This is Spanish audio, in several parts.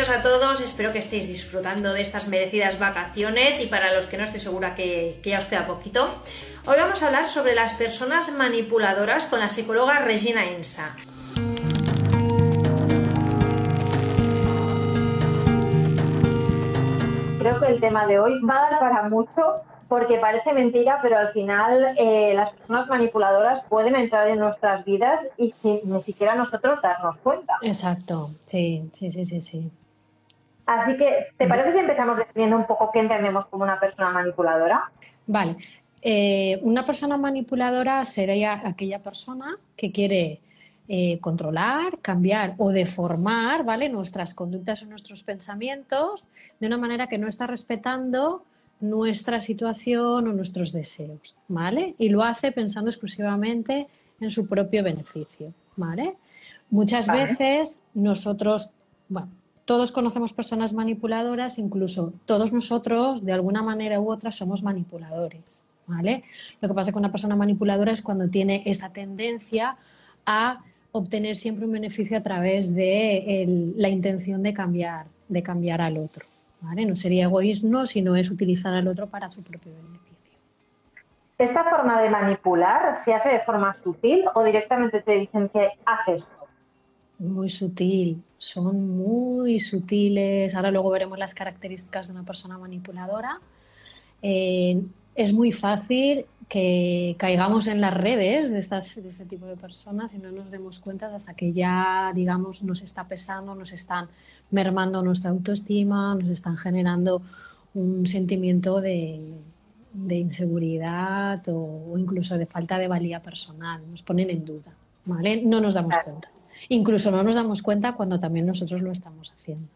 Bienvenidos a todos, espero que estéis disfrutando de estas merecidas vacaciones y para los que no estoy segura que, ya os queda poquito. Hoy vamos a hablar sobre las personas manipuladoras con la psicóloga Regina Insa. Creo que el tema de hoy va a dar para mucho porque parece mentira, pero al final eh, las personas manipuladoras pueden entrar en nuestras vidas y sin ni siquiera nosotros darnos cuenta. Exacto, sí, sí, sí, sí, sí. Así que, ¿te parece si empezamos definiendo un poco qué entendemos como una persona manipuladora? Vale. Eh, una persona manipuladora sería aquella persona que quiere eh, controlar, cambiar o deformar ¿vale? nuestras conductas o nuestros pensamientos de una manera que no está respetando nuestra situación o nuestros deseos, ¿vale? Y lo hace pensando exclusivamente en su propio beneficio, ¿vale? Muchas veces nosotros, bueno, todos conocemos personas manipuladoras, incluso todos nosotros, de alguna manera u otra, somos manipuladores, ¿vale? Lo que pasa con una persona manipuladora es cuando tiene esa tendencia a obtener siempre un beneficio a través de la intención de cambiar, de cambiar al otro. No sería egoísmo, sino es utilizar al otro para su propio beneficio. ¿Esta forma de manipular se hace de forma sutil o directamente te dicen que haces? Muy sutil, son muy sutiles. Ahora luego veremos las características de una persona manipuladora. Eh, es muy fácil que caigamos en las redes de, estas, de este tipo de personas y no nos demos cuenta hasta que ya, digamos, nos está pesando, nos están mermando nuestra autoestima, nos están generando un sentimiento de, inseguridad o, incluso de falta de valía personal, nos ponen en duda, ¿vale? No nos damos cuenta. Incluso no nos damos cuenta cuando también nosotros lo estamos haciendo.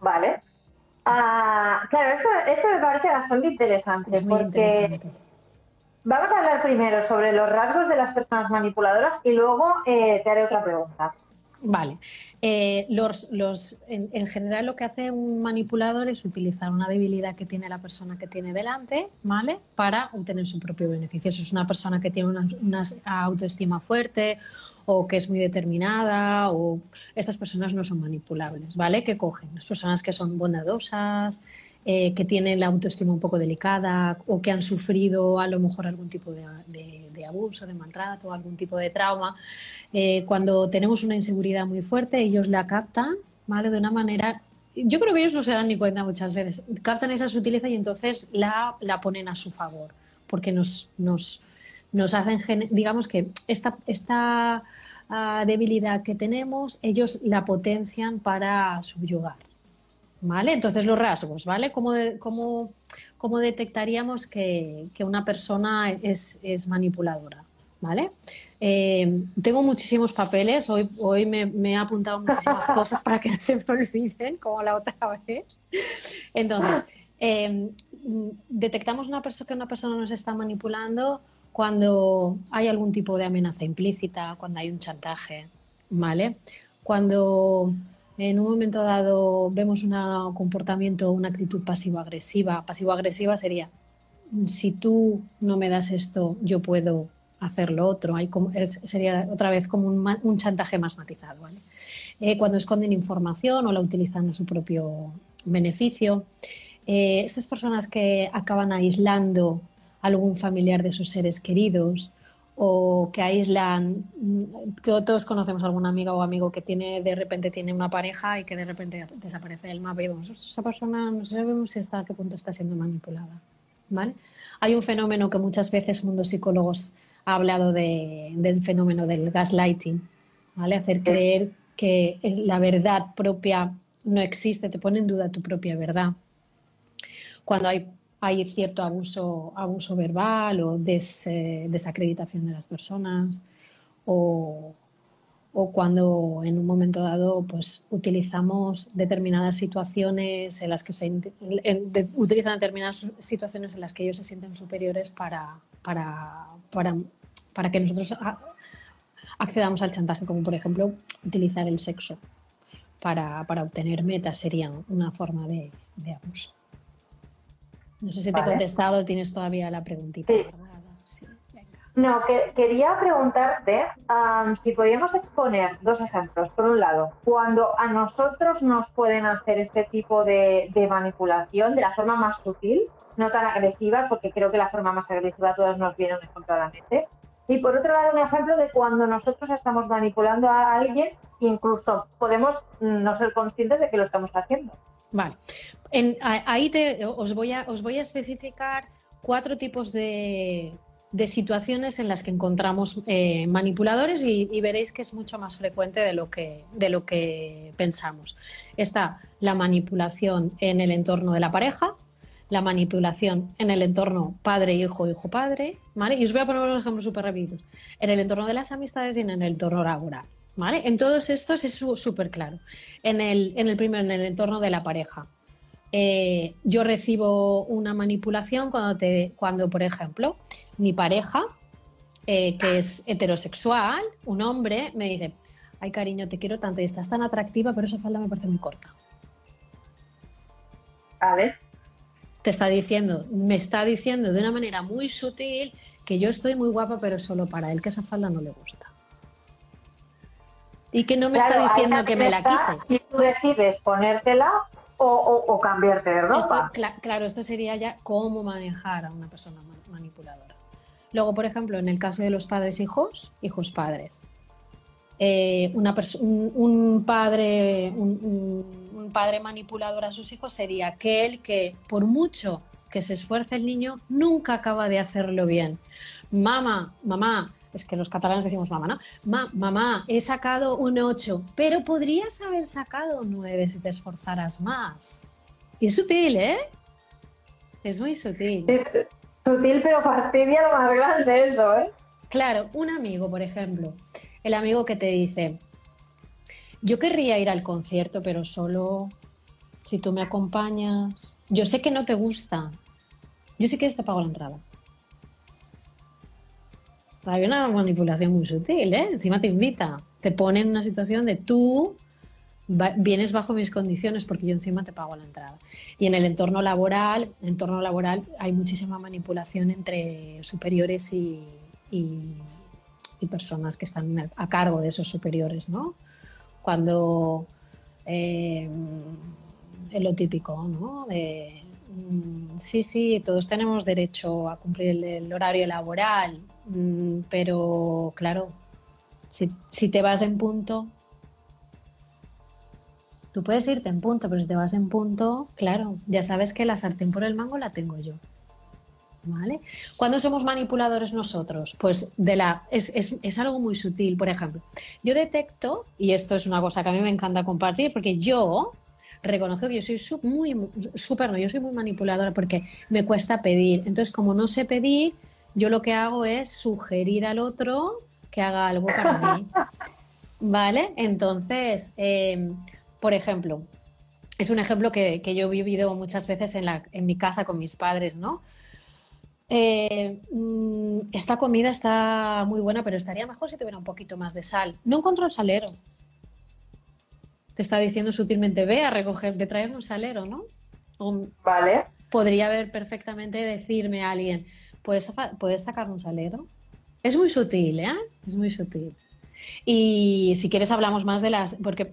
Vale. Ah, claro, esto, me parece bastante interesante porque vamos a hablar primero sobre los rasgos de las personas manipuladoras y luego eh, te haré otra pregunta. Vale. Eh, los, en, general lo que hace un manipulador es utilizar una debilidad que tiene la persona que tiene delante, ¿vale? Para obtener su propio beneficio. Eso es una persona que tiene una autoestima fuerte o que es muy determinada o estas personas no son manipulables, ¿vale? Que cogen las personas que son bondadosas, eh, que tienen la autoestima un poco delicada o que han sufrido a lo mejor algún tipo de, abuso, de maltrato, algún tipo de trauma. Eh, cuando tenemos una inseguridad muy fuerte, ellos la captan, ¿vale? De una manera yo creo que ellos no se dan ni cuenta muchas veces. Captan esa sutileza y entonces la, la ponen a su favor, porque nos, nos, nos hacen, digamos que esta, esta ah, debilidad que tenemos, ellos la potencian para subyugar. ¿Vale? Entonces los rasgos, ¿vale? ¿Cómo, cómo, detectaríamos que, una persona es, manipuladora? ¿Vale? Eh, tengo muchísimos papeles, hoy, hoy me, he apuntado muchísimas cosas para que no se me olviden, como la otra vez. Entonces, eh, detectamos una persona, que una persona nos está manipulando cuando hay algún tipo de amenaza implícita, cuando hay un chantaje, ¿vale? Cuando en un momento dado vemos un comportamiento, una actitud pasivo-agresiva. Pasivo-agresiva sería, si tú no me das esto, yo puedo hacer lo otro. Sería otra vez como un, chantaje más matizado. ¿vale? Eh, cuando esconden información o la utilizan a su propio beneficio. Eh, estas personas que acaban aislando algún familiar de sus seres queridos o que aíslan, todos conocemos a alguna amiga o amigo que tiene de repente tiene una pareja y que de repente desaparece el mapa y vemos, esa persona no sabemos si está a qué punto está siendo manipulada. ¿vale? Hay un fenómeno que muchas veces Mundo Psicólogos ha hablado del fenómeno del gaslighting, ¿vale? hacer creer que la verdad propia no existe, te pone en duda tu propia verdad. Cuando hay hay cierto abuso, abuso verbal o eh, desacreditación de las personas o, cuando en un momento dado pues utilizamos determinadas situaciones en las que se utilizan determinadas situaciones en las que ellos se sienten superiores para, para, para, para que nosotros accedamos al chantaje, como por ejemplo utilizar el sexo para, para obtener metas sería una forma de abuso. No sé si te he contestado, tienes todavía la preguntita. Sí. No, que, quería preguntarte si podíamos exponer dos ejemplos. Por un lado, cuando a nosotros nos pueden hacer este tipo de, manipulación de la forma más sutil, no tan agresiva, porque creo que la forma más agresiva a todos nos viene un ejemplo a la mente. Y por otro lado, un ejemplo de cuando nosotros estamos manipulando a alguien, incluso podemos no ser conscientes de que lo estamos haciendo. Vale. ahí te, os, voy a, os voy a especificar cuatro tipos de, de situaciones en las que encontramos eh, manipuladores y, veréis que es mucho más frecuente de lo, que, de lo que pensamos. Está la manipulación en el entorno de la pareja, la manipulación en el entorno padre-hijo, hijo-padre, ¿vale? Y os voy a poner unos ejemplos súper rápidos. En el entorno de las amistades y en el entorno laboral, ¿vale? En todos estos es súper claro. En el, en el primero, en el entorno de la pareja. Eh, yo recibo una manipulación cuando, te, cuando por ejemplo, mi pareja, eh, que es heterosexual, un hombre, me dice, ay cariño, te quiero tanto y estás tan atractiva, pero esa falda me parece muy corta. A ver. Te está diciendo, me está diciendo de una manera muy sutil que yo estoy muy guapa, pero solo para él, que esa falda no le gusta. Y que no me está diciendo que me la quite. Si tú decides ponértela, o, cambiarte de ropa. claro, esto sería ya cómo manejar a una persona manipuladora. Luego, por ejemplo, en el caso de los padres hijos, hijos padres. Eh, una un, padre, un, padre manipulador a sus hijos sería aquel que, por mucho que se esfuerce el niño, nunca acaba de hacerlo bien. Mamá, mamá, es que los catalanes decimos mamá, ¿no? mamá, he sacado un 8, pero podrías haber sacado un 9 si te esforzaras más. Y es sutil, ¿eh? Es muy sutil. Es sutil, pero fastidia lo más grande eso, ¿eh? Claro, un amigo, por ejemplo, el amigo que te dice, yo querría ir al concierto, pero solo si tú me acompañas. Yo sé que no te gusta. Yo sí que te pago la entrada. Hay una manipulación muy sutil, ¿eh? Encima te invita, te pone en una situación de tú vienes bajo mis condiciones porque yo encima te pago la entrada. Y en el entorno laboral, entorno laboral hay muchísima manipulación entre superiores y, personas que están a cargo de esos superiores, ¿no? Cuando eh, es lo típico, ¿no? Mm, sí, sí, todos tenemos derecho a cumplir el horario laboral, pero claro, si, te vas en punto, tú puedes irte en punto, pero si te vas en punto, claro, ya sabes que la sartén por el mango la tengo yo. ¿Vale? ¿Cuándo somos manipuladores nosotros? Pues de la, es, es, algo muy sutil. Por ejemplo, yo detecto, y esto es una cosa que a mí me encanta compartir, porque yo reconozco que yo soy muy, súper, no, yo soy muy manipuladora porque me cuesta pedir. Entonces, como no sé pedir, yo lo que hago es sugerir al otro que haga algo para mí. ¿Vale? Entonces, em, por ejemplo, es un ejemplo que, yo he vivido muchas veces en, la, en, mi casa con mis padres, ¿no? Eh, mm, esta comida está muy buena, pero estaría mejor si tuviera un poquito más de sal. No encuentro el salero. Te está diciendo sutilmente, ve a recoger, de traer un salero, ¿no? vale. Podría haber perfectamente decirme a alguien, puedes, puedes sacar un salero. Es muy sutil, ¿eh? Es muy sutil. Y si quieres hablamos más de las, porque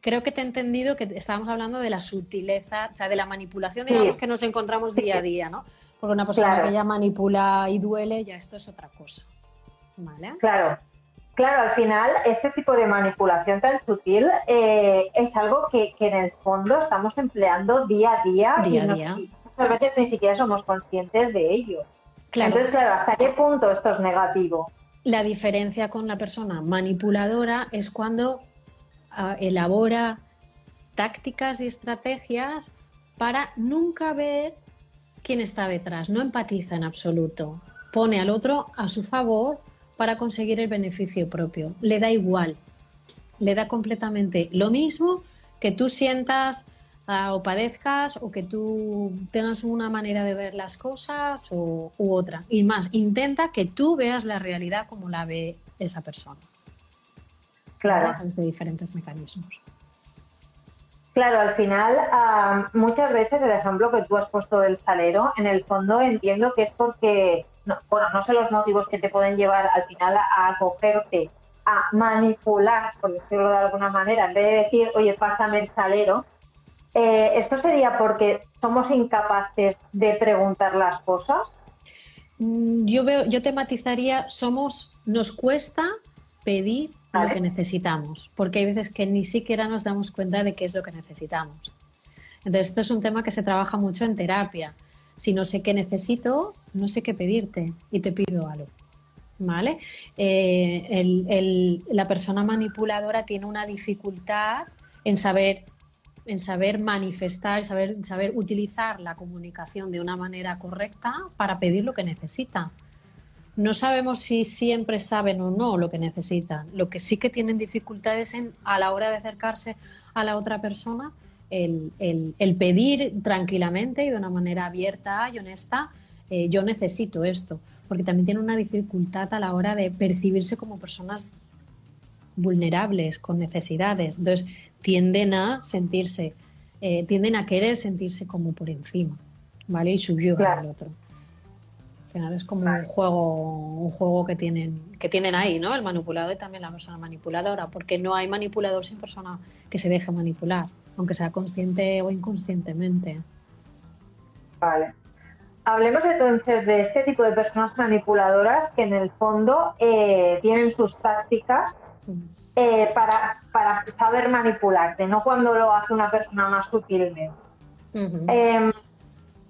creo que te he entendido que estábamos hablando de la sutileza, o sea, de la manipulación, digamos, que nos encontramos día a día, ¿no? Porque una persona que ya manipula y duele, ya esto es otra cosa. ¿Vale? Claro. Claro, al final, este tipo de manipulación tan sutil eh, es algo que, en el fondo estamos empleando día a día. Día a día muchas veces ni siquiera somos conscientes de ello. Entonces, claro, ¿hasta qué punto esto es negativo? La diferencia con la persona manipuladora es cuando ah, elabora tácticas y estrategias para nunca ver quién está detrás, no empatiza en absoluto, pone al otro a su favor para conseguir el beneficio propio. Le da igual, le da completamente lo mismo que tú sientas ah, o padezcas o que tú tengas una manera de ver las cosas u otra. Y más, intenta que tú veas la realidad como la ve esa persona. Claro. A de diferentes mecanismos. Claro, al final, muchas veces el ejemplo que tú has puesto del salero, en el fondo entiendo que es porque, bueno, no sé los motivos que te pueden llevar al final a acogerte, a manipular, por decirlo de alguna manera, en vez de decir, oye, pásame el salero. Eh, ¿Esto sería porque somos incapaces de preguntar las cosas? Mm, yo veo, yo tematizaría, somos, nos cuesta pedir lo que necesitamos, porque hay veces que ni siquiera nos damos cuenta de qué es lo que necesitamos. Entonces, esto es un tema que se trabaja mucho en terapia. Si no sé qué necesito, no sé qué pedirte y te pido algo. ¿Vale? Eh, la persona manipuladora tiene una dificultad en saber, en saber manifestar, saber, saber utilizar la comunicación de una manera correcta para pedir lo que necesita no sabemos si siempre saben o no lo que necesitan. Lo que sí que tienen dificultades en, a la hora de acercarse a la otra persona, el, pedir tranquilamente y de una manera abierta y honesta, eh, yo necesito esto, porque también tienen una dificultad a la hora de percibirse como personas vulnerables, con necesidades. Entonces, tienden a sentirse, eh, tienden a querer sentirse como por encima, ¿vale? Y subyugan al otro. Al final es como un juego, un juego que tienen, que tienen ahí, ¿no? El manipulado y también la persona manipuladora, porque no hay manipulador sin persona que se deje manipular, aunque sea consciente o inconscientemente. Vale. Hablemos entonces de este tipo de personas manipuladoras que en el fondo eh, tienen sus tácticas eh, para, para, saber manipularte, no cuando lo hace una persona más sutilmente. Em,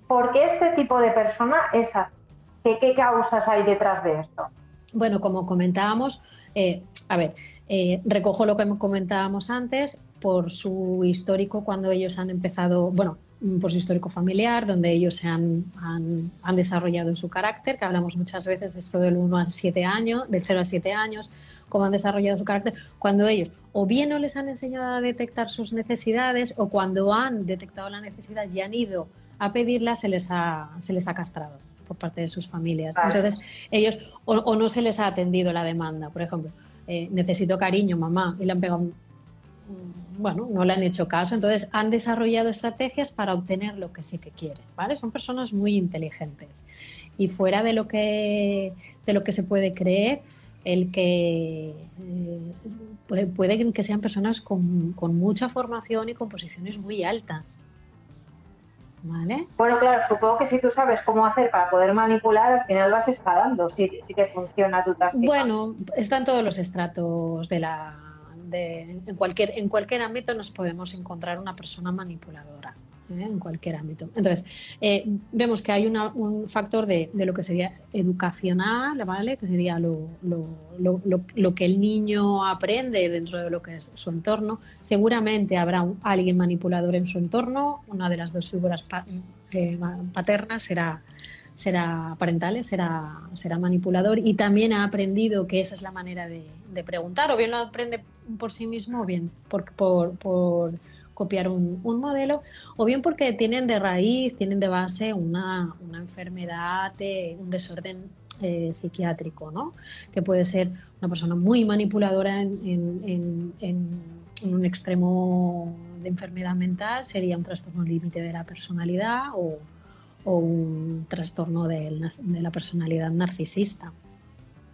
¿Por qué este tipo de persona es así? ¿Qué, causas hay detrás de esto? Bueno, como comentábamos, eh, a ver, eh, recojo lo que comentábamos antes por su histórico cuando ellos han empezado, bueno, por su histórico familiar, donde ellos se han, han, desarrollado su carácter, que hablamos muchas veces de esto del 1 a 7 años, del 0 a 7 años, cómo han desarrollado su carácter, cuando ellos o bien no les han enseñado a detectar sus necesidades o cuando han detectado la necesidad y han ido a pedirla, se les ha, se les ha castrado por parte de sus familias. Entonces, ellos o, no se les ha atendido la demanda, por ejemplo, eh, necesito cariño, mamá, y le han pegado, bueno, no le han hecho caso, entonces han desarrollado estrategias para obtener lo que sí que quieren, ¿vale? Son personas muy inteligentes y fuera de lo que, de lo que se puede creer, el que eh, puede, que sean personas con, con mucha formación y con posiciones muy altas. Bueno, claro, supongo que si tú sabes cómo hacer para poder manipular, al final vas escalando, si, sí que funciona tu táctica. Bueno, están todos los estratos de la... De, en, cualquier, en cualquier ámbito nos podemos encontrar una persona manipuladora. ¿Eh? en cualquier ámbito. Entonces, eh, vemos que hay un factor de, lo que sería educacional, ¿vale? que sería lo, lo, que el niño aprende dentro de lo que es su entorno. Seguramente habrá alguien manipulador en su entorno, una de las dos figuras eh, paternas será será parental, será, será manipulador y también ha aprendido que esa es la manera de, preguntar, o bien lo aprende por sí mismo o bien por, por, por copiar un, modelo, o bien porque tienen de raíz, tienen de base una, enfermedad, un desorden eh, psiquiátrico, ¿no? que puede ser una persona muy manipuladora en, un extremo de enfermedad mental, sería un trastorno límite de la personalidad o, un trastorno de, la personalidad narcisista.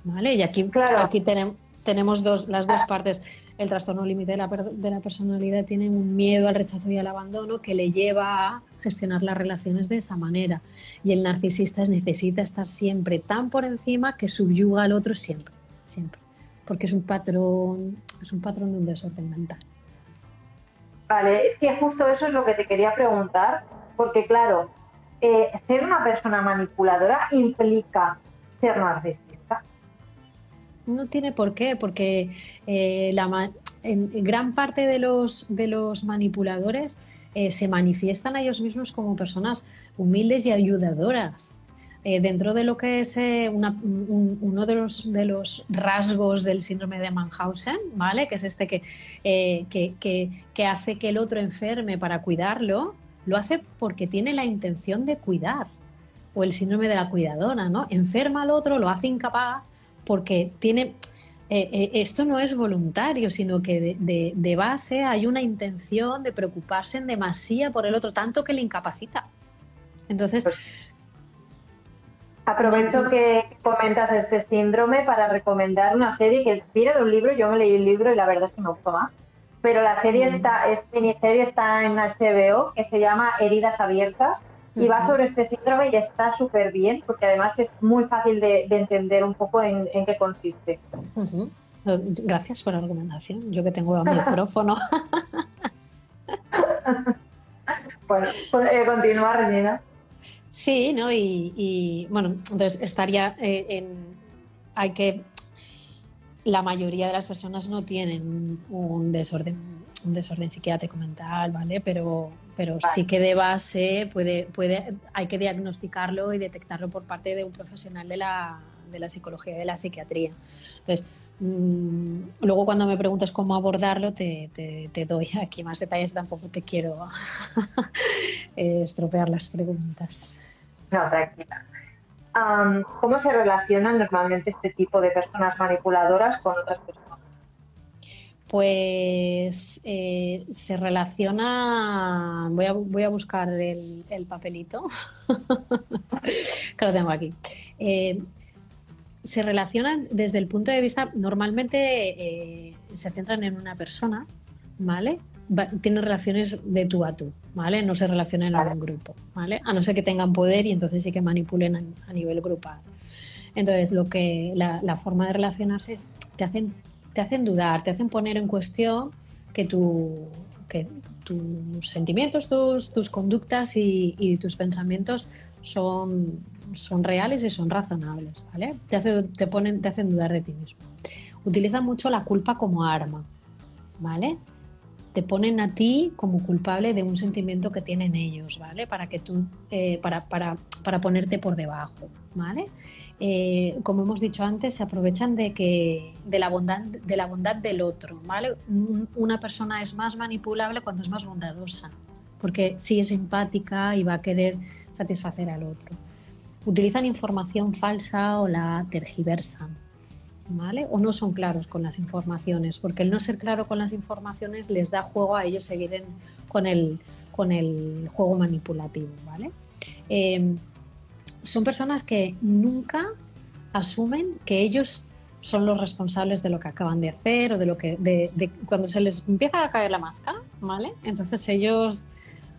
¿Vale? Y aquí, aquí tenemos, tenemos dos, las dos partes el trastorno límite de la, de la personalidad tiene un miedo al rechazo y al abandono que le lleva a gestionar las relaciones de esa manera. Y el narcisista necesita estar siempre tan por encima que subyuga al otro siempre, siempre. Porque es un patrón, es un patrón de un desorden mental. Vale, es que justo eso es lo que te quería preguntar, porque claro, eh, ser una persona manipuladora implica ser narcisista. No tiene por qué, porque eh, la, en, gran parte de los, de los manipuladores eh, se manifiestan a ellos mismos como personas humildes y ayudadoras. eh, dentro de lo que es eh, uno de los, de los rasgos del síndrome de Mannhausen, ¿vale? Que es este que, eh, que, hace que el otro enferme para cuidarlo, lo hace porque tiene la intención de cuidar. O el síndrome de la cuidadora, ¿no? Enferma al otro, lo hace incapaz porque tiene. esto no es voluntario, sino que de, de base hay una intención de preocuparse en demasía por el otro, tanto que le incapacita. Entonces, pues Aprovecho que comentas este síndrome para recomendar una serie que viene de un libro, yo me leí el libro y la verdad es que me gustó más, pero la serie está, es miniserie está en HBO que se llama Heridas Abiertas y va sobre este síndrome y está súper bien porque además es muy fácil de, entender un poco en, qué consiste. Gracias por la recomendación, yo que tengo el micrófono. pues, pues eh, continúa, Regina. Sí, ¿no? Y, bueno, entonces estaría eh, en. Hay que. La mayoría de las personas no tienen un desorden, un desorden psiquiátrico mental, ¿vale? Pero, pero sí que de base puede, puede, hay que diagnosticarlo y detectarlo por parte de un profesional de la, de la psicología y de la psiquiatría. Entonces, mm, luego cuando me preguntas cómo abordarlo, te, te, doy aquí más detalles, tampoco te quiero estropear las preguntas. No, tranquila. ¿Cómo se relacionan normalmente este tipo de personas manipuladoras con otras personas? Pues eh, se relaciona. Voy a, voy a buscar el, papelito que lo tengo aquí. Eh, se relacionan desde el punto de vista. Normalmente eh, se centran en una persona, ¿vale? tienen relaciones de tú a tú, ¿vale? No se relacionan en un grupo, ¿vale? A no ser que tengan poder y entonces sí que manipulen a, nivel grupal. Entonces, lo que la, forma de relacionarse es te hacen, te hacen dudar, te hacen poner en cuestión que, tu, que tus sentimientos, tus, conductas y, tus pensamientos son, reales y son razonables, ¿vale? Te, te, ponen, te hacen dudar de ti mismo. Utilizan mucho la culpa como arma, ¿vale? Te ponen a ti como culpable de un sentimiento que tienen ellos, ¿vale? Para que tú, eh, para, para, para, ponerte por debajo, ¿vale? Eh, como hemos dicho antes, se aprovechan de que de la bondad de la bondad del otro, ¿vale? Una persona es más manipulable cuando es más bondadosa, porque sí es empática y va a querer satisfacer al otro. Utilizan información falsa o la tergiversan, o no son claros con las informaciones, porque el no ser claro con las informaciones les da juego a ellos seguir con, el, con el juego manipulativo, ¿vale? Em, son personas que nunca asumen que ellos son los responsables de lo que acaban de hacer o de lo que de, cuando se les empieza a caer la máscara, ¿vale? Entonces ellos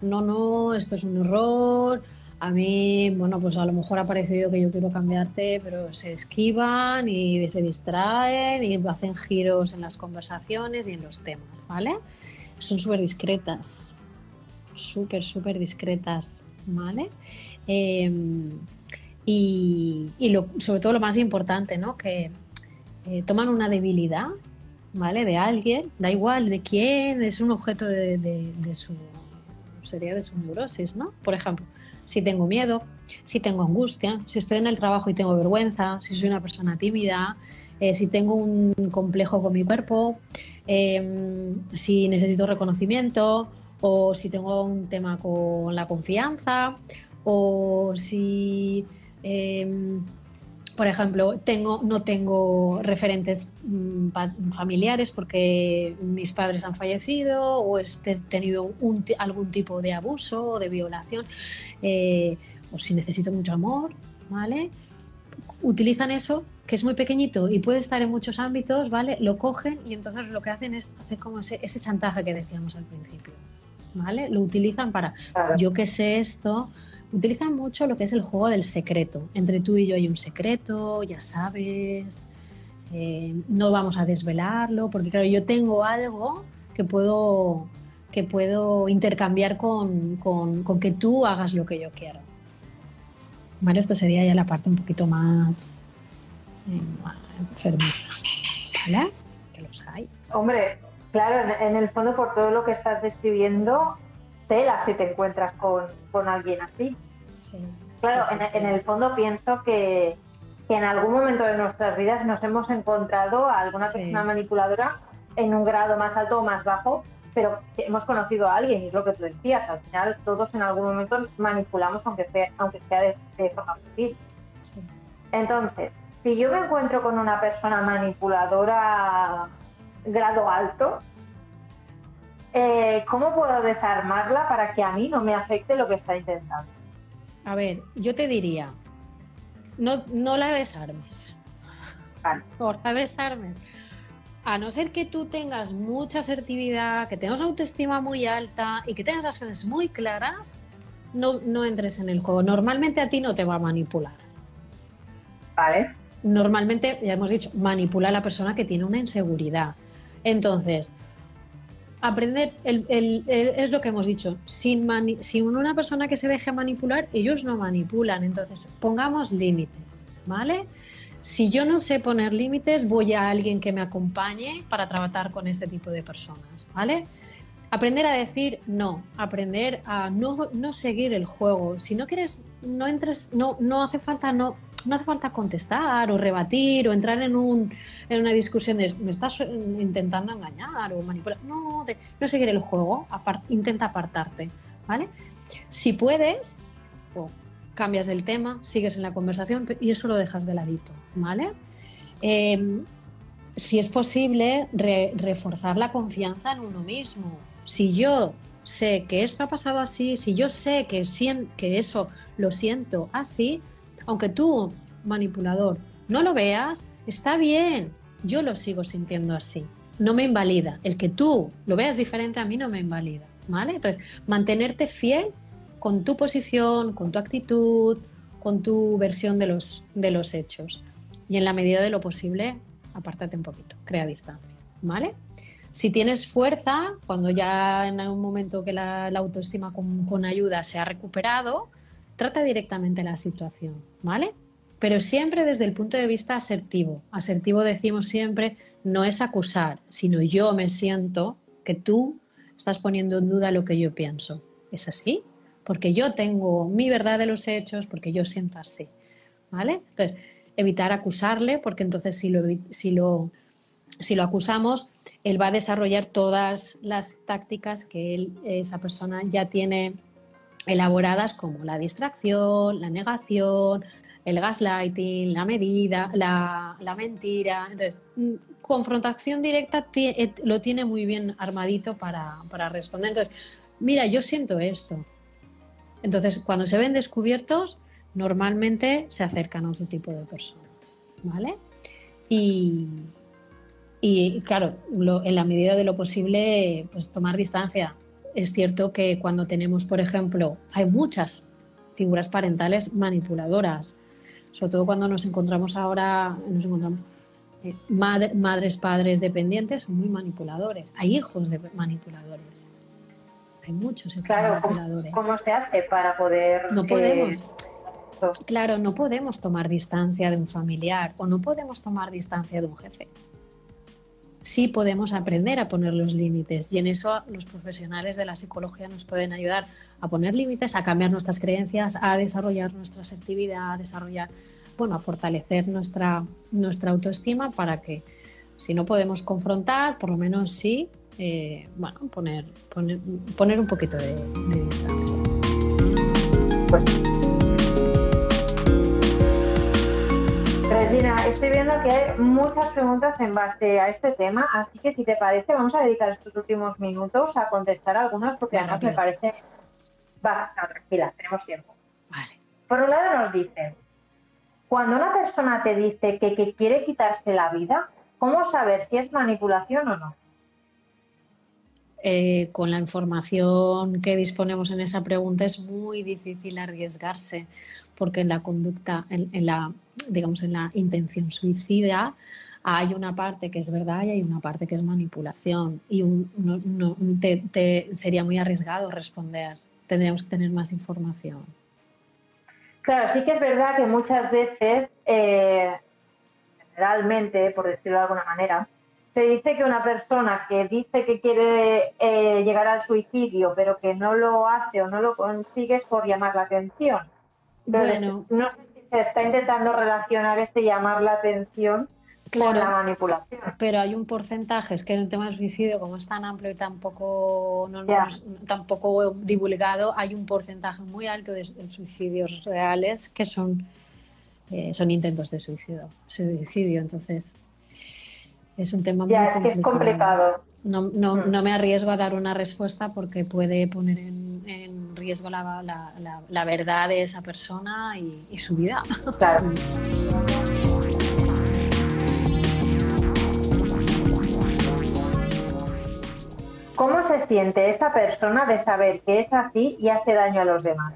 no, no, esto es un error, a mí, bueno, pues a lo mejor ha parecido que yo quiero cambiarte, pero se esquivan y se distraen y hacen giros en las conversaciones y en los temas, ¿vale? Son súper discretas, súper, súper discretas, ¿vale? Em, y, sobre todo lo más importante, ¿no? Que eh, toman una debilidad, ¿vale? De alguien, da igual de quién, es un objeto de, de su, sería de su neurosis, ¿no? Por ejemplo, si tengo miedo, si tengo angustia, si estoy en el trabajo y tengo vergüenza, si soy una persona tímida, eh, si tengo un complejo con mi cuerpo, em, si necesito reconocimiento o si tengo un tema con la confianza o si em, por ejemplo, tengo, no tengo referentes mm, familiares porque mis padres han fallecido o he tenido algún tipo de abuso o de violación, eh, o si necesito mucho amor, ¿vale? Utilizan eso, que es muy pequeñito y puede estar en muchos ámbitos, ¿vale? Lo cogen y entonces lo que hacen es hacer como ese, ese chantaje que decíamos al principio, ¿vale? Lo utilizan para, yo que sé esto, utilizan mucho lo que es el juego del secreto. Entre tú y yo hay un secreto, ya sabes, eh, no vamos a desvelarlo, porque claro, yo tengo algo que puedo, que puedo intercambiar con, que tú hagas lo que yo quiero. Vale, esto sería ya la parte un poquito más eh, enfermiza. ¿Vale? Que los hay. Hombre, claro, en el fondo por todo lo que estás describiendo, tela si te encuentras con, alguien así. Claro, en, el fondo pienso que, en algún momento de nuestras vidas nos hemos encontrado a alguna persona manipuladora en un grado más alto o más bajo, pero hemos conocido a alguien, y es lo que tú decías, al final todos en algún momento manipulamos aunque sea, aunque sea de, forma sutil. Entonces, si yo me encuentro con una persona manipuladora grado alto, eh, ¿cómo puedo desarmarla para que a mí no me afecte lo que está intentando? A ver, yo te diría, no, no la desarmes. No la desarmes. A no ser que tú tengas mucha asertividad, que tengas autoestima muy alta y que tengas las cosas muy claras, no, no entres en el juego. Normalmente a ti no te va a manipular. Vale. Normalmente, ya hemos dicho, manipula a la persona que tiene una inseguridad. Entonces, aprender es lo que hemos dicho. Sin, una persona que se deje manipular, ellos no manipulan. Entonces, pongamos límites, ¿vale? Si yo no sé poner límites, voy a alguien que me acompañe para tratar con este tipo de personas, ¿vale? Aprender a decir no, aprender a no, no seguir el juego. Si no quieres, no entres, no, no hace falta no no hace falta contestar o rebatir o entrar en, un, en una discusión de me estás intentando engañar o manipular. No, no seguir el juego, intenta apartarte, ¿vale? Si puedes, cambias del tema, sigues en la conversación y eso lo dejas de ladito, ¿vale? Em, si es posible, reforzar la confianza en uno mismo. Si yo sé que esto ha pasado así, si yo sé que, que eso lo siento así, aunque tú, manipulador, no lo veas, está bien, yo lo sigo sintiendo así, no me invalida. El que tú lo veas diferente a mí no me invalida, ¿vale? Entonces, mantenerte fiel con tu posición, con tu actitud, con tu versión de los, de los hechos. Y en la medida de lo posible, apártate un poquito, crea distancia, ¿vale? Si tienes fuerza, cuando ya en algún momento que la, autoestima con, con ayuda se ha recuperado, trata directamente la situación, ¿vale? Pero siempre desde el punto de vista asertivo. Asertivo decimos siempre, no es acusar, sino yo me siento que tú estás poniendo en duda lo que yo pienso. ¿Es así? Porque yo tengo mi verdad de los hechos, porque yo siento así. ¿Vale? Entonces, evitar acusarle, porque entonces si lo, si lo, si lo acusamos, él va a desarrollar todas las tácticas que él, esa persona ya tiene elaboradas como la distracción, la negación, el gaslighting, la medida, la, mentira. Entonces, mm, confrontación directa eh, lo tiene muy bien armadito para, responder. Entonces, mira, yo siento esto. Entonces, cuando se ven descubiertos, normalmente se acercan a otro tipo de personas, ¿vale? Y, y claro, en la medida de lo posible, pues tomar distancia es cierto que cuando tenemos, por ejemplo, hay muchas figuras parentales manipuladoras, sobre todo cuando nos encontramos ahora, nos encontramos eh, madres, padres dependientes, muy manipuladores. Hay hijos de manipuladores. Hay muchos hijos manipuladores. ¿cómo, se hace para poder... No podemos... Claro, no podemos tomar distancia de un familiar o no podemos tomar distancia de un jefe sí podemos aprender a poner los límites y en eso los profesionales de la psicología nos pueden ayudar a poner límites, a cambiar nuestras creencias, a desarrollar nuestra asertividad, a desarrollar, bueno, a fortalecer nuestra, nuestra autoestima para que si no podemos confrontar, por lo menos sí, eh, bueno, poner, poner, poner, un poquito de, distancia. Regina, estoy viendo que hay muchas preguntas en base a este tema, así que si te parece, vamos a dedicar estos últimos minutos a contestar algunas, porque además me parece. Va, tranquila, tenemos tiempo. Vale. Por un lado, nos dicen: cuando una persona te dice que, quiere quitarse la vida, ¿cómo saber si es manipulación o no? Eh, con la información que disponemos en esa pregunta es muy difícil arriesgarse, porque en la conducta, en la digamos, en la intención suicida, hay una parte que es verdad y hay una parte que es manipulación. Y no, te, sería muy arriesgado responder. Tendríamos que tener más información. Claro, sí que es verdad que muchas veces, eh, generalmente, por decirlo de alguna manera, se dice que una persona que dice que quiere eh, llegar al suicidio, pero que no lo hace o no lo consigue es por llamar la atención. Bueno. no sé si se está intentando relacionar este llamar la atención con la manipulación. Pero hay un porcentaje, es que en el tema del suicidio, como es tan amplio y tampoco, no, tampoco divulgado, hay un porcentaje muy alto de, suicidios reales que son, eh, son intentos de suicidio, suicidio. Entonces, es un tema muy complicado. es complicado. No, no, mm. no, me arriesgo a dar una respuesta porque puede poner en, en riesgo la, la, la, verdad de esa persona y, y su vida. Claro. ¿Cómo se siente esa persona de saber que es así y hace daño a los demás?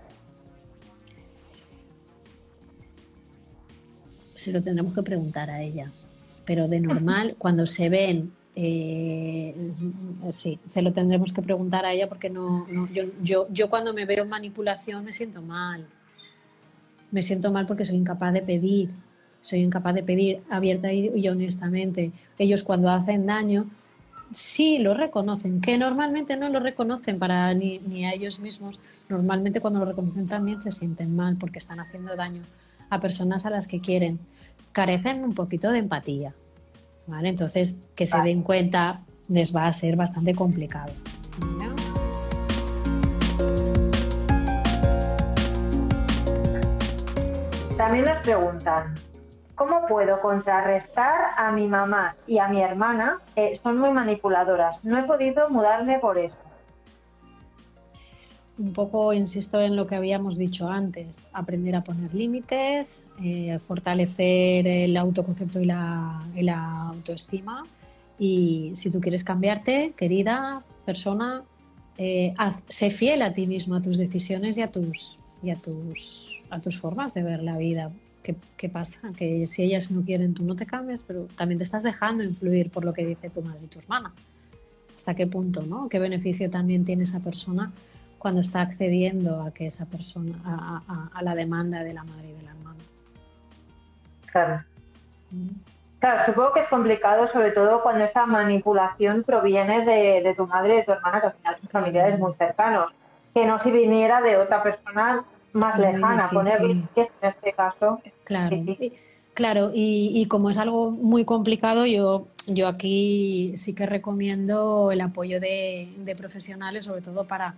Se lo tendremos que preguntar a ella. Pero de normal, cuando se ven, eh, sí, se lo tendremos que preguntar a ella porque no, yo, cuando me veo manipulación me siento mal. Me siento mal porque soy incapaz de pedir, soy incapaz de pedir abierta y honestamente. Ellos cuando hacen daño sí lo reconocen, que normalmente no lo reconocen para ni, ni, a ellos mismos. Normalmente cuando lo reconocen también se sienten mal porque están haciendo daño a personas a las que quieren. Carecen un poquito de empatía. ¿Vale? Entonces, que se den cuenta les va a ser bastante complicado. También nos preguntan, ¿Cómo puedo contrarrestar a mi mamá y a mi hermana? son muy manipuladoras. No he podido mudarme por eso. Un poco insisto en lo que habíamos dicho antes, aprender a poner límites, eh, fortalecer el autoconcepto y la, autoestima. Y si tú quieres cambiarte, querida persona, eh, sé fiel a ti mismo, a tus decisiones y a tus, y a tus, a tus formas de ver la vida. ¿Qué, pasa? Que si ellas no quieren, tú no te cambias, pero también te estás dejando influir por lo que dice tu madre y tu hermana. ¿Hasta qué punto? ¿no? ¿Qué beneficio también tiene esa persona cuando está accediendo a que esa persona, a, la demanda de la madre y de la hermana? Claro. Mm. Claro, supongo que es complicado, sobre todo cuando esa manipulación proviene de, tu madre y de tu hermana, que al final son familiares muy cercanos. Que no si viniera de otra persona más lejana, poner que en este caso. Claro. Y, claro, y, como es algo muy complicado, yo, yo aquí sí que recomiendo el apoyo de, profesionales, sobre todo para,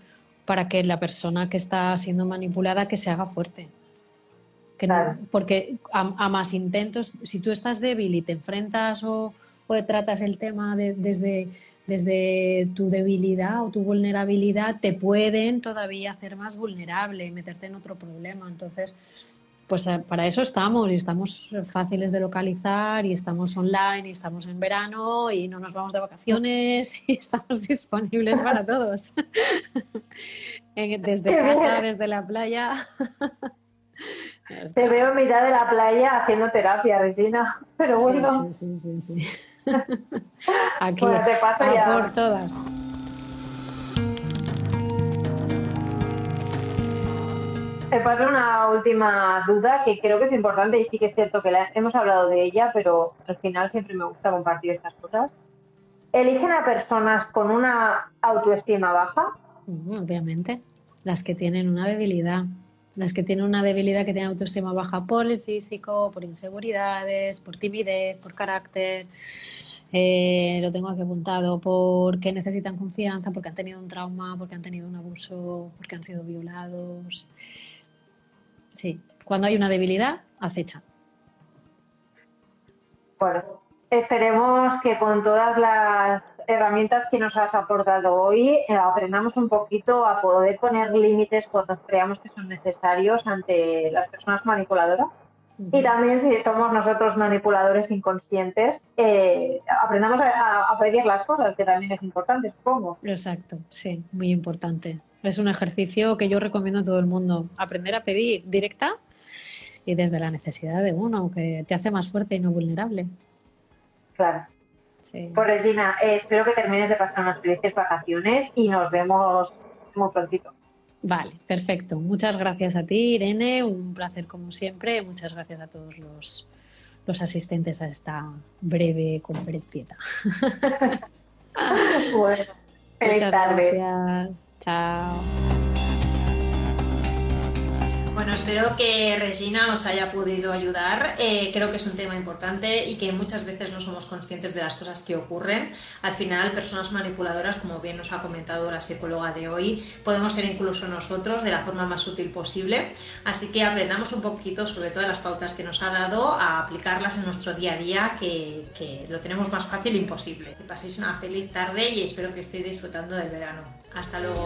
para que la persona que está siendo manipulada que se haga fuerte. Que porque a, más intentos, si tú estás débil y te enfrentas o, o tratas el tema desde desde tu debilidad o tu vulnerabilidad te pueden todavía hacer más vulnerable y meterte en otro problema. Entonces, pues eh, para eso estamos y estamos fáciles de localizar y estamos online y estamos en verano y no nos vamos de vacaciones y estamos disponibles para todos. desde casa, desde la playa. Te veo en mitad de la playa haciendo terapia, Regina, pero bueno. sí, sí, sí. sí. Aquí, te paso ya. por todas. Te paso una última duda que creo que es importante y sí que es cierto que hemos hablado de ella, pero al final siempre me gusta compartir estas cosas. ¿Eligen a personas con una autoestima baja? Obviamente, las que tienen una debilidad. Las que tienen una debilidad que tienen autoestima baja por el físico, por inseguridades, por timidez, por carácter. Eh, lo tengo aquí apuntado porque necesitan confianza, porque han tenido un trauma, porque han tenido un abuso, porque han sido violados. Sí, cuando hay una debilidad, acecha. Bueno, esperemos que con todas las herramientas que nos has aportado hoy eh, aprendamos un poquito a poder poner límites cuando creamos que son necesarios ante las personas manipuladoras. Y también si somos nosotros manipuladores inconscientes, eh, aprendamos a, pedir las cosas, que también es importante, supongo. Exacto, sí, muy importante. Es un ejercicio que yo recomiendo a todo el mundo. Aprender a pedir directa y desde la necesidad de uno, que te hace más fuerte y no vulnerable. Claro. Pues Regina, eh, espero que termines de pasar unas felices vacaciones y nos vemos muy prontito. Vale, perfecto. Muchas gracias a ti, Irene. Un placer como siempre. Muchas gracias a todos los, los asistentes a esta breve conferencia. bueno, feliz Muchas tarde. Gracias. Chao. Bueno, espero que Regina os haya podido ayudar. Eh, creo que es un tema importante y que muchas veces no somos conscientes de las cosas que ocurren. Al final, personas manipuladoras, como bien nos ha comentado la psicóloga de hoy, podemos ser incluso nosotros de la forma más útil posible. Así que aprendamos un poquito sobre todas las pautas que nos ha dado a aplicarlas en nuestro día a día, que, que lo tenemos más fácil e imposible. Que paséis una feliz tarde y espero que estéis disfrutando del verano. Hasta luego.